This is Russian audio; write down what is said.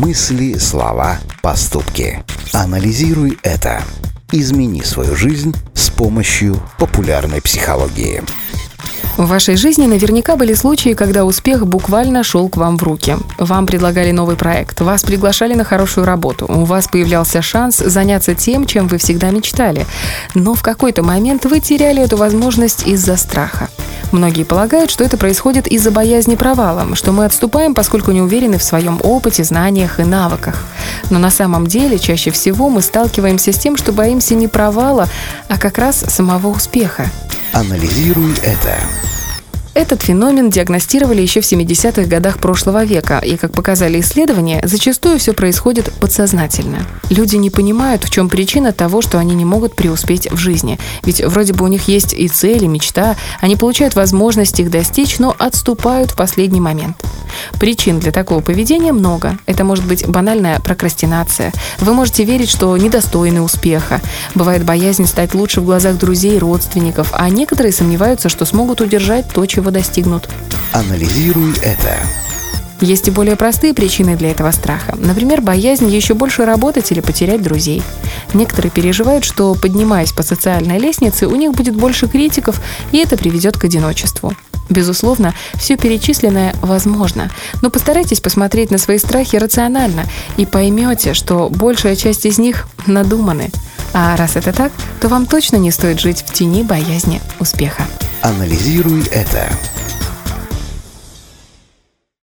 Мысли, слова, поступки. Анализируй это. Измени свою жизнь с помощью популярной психологии. В вашей жизни наверняка были случаи, когда успех буквально шел к вам в руки. Вам предлагали новый проект, вас приглашали на хорошую работу, у вас появлялся шанс заняться тем, чем вы всегда мечтали. Но в какой-то момент вы теряли эту возможность из-за страха. Многие полагают, что это происходит из-за боязни провала, что мы отступаем, поскольку не уверены в своем опыте, знаниях и навыках. Но на самом деле чаще всего мы сталкиваемся с тем, что боимся не провала, а как раз самого успеха. Анализируй это. Этот феномен диагностировали еще в 70-х годах прошлого века, и, как показали исследования, зачастую все происходит подсознательно. Люди не понимают, в чем причина того, что они не могут преуспеть в жизни. Ведь вроде бы у них есть и цели, мечта, они получают возможность их достичь, но отступают в последний момент. Причин для такого поведения много. Это может быть банальная прокрастинация. Вы можете верить, что недостойны успеха. Бывает боязнь стать лучше в глазах друзей и родственников, а некоторые сомневаются, что смогут удержать то, чего достигнут. Анализируй это. Есть и более простые причины для этого страха. Например, боязнь еще больше работать или потерять друзей. Некоторые переживают, что, поднимаясь по социальной лестнице, у них будет больше критиков, и это приведет к одиночеству. Безусловно, все перечисленное возможно, но постарайтесь посмотреть на свои страхи рационально и поймете, что большая часть из них надуманы. А раз это так, то вам точно не стоит жить в тени боязни успеха. Анализируй это.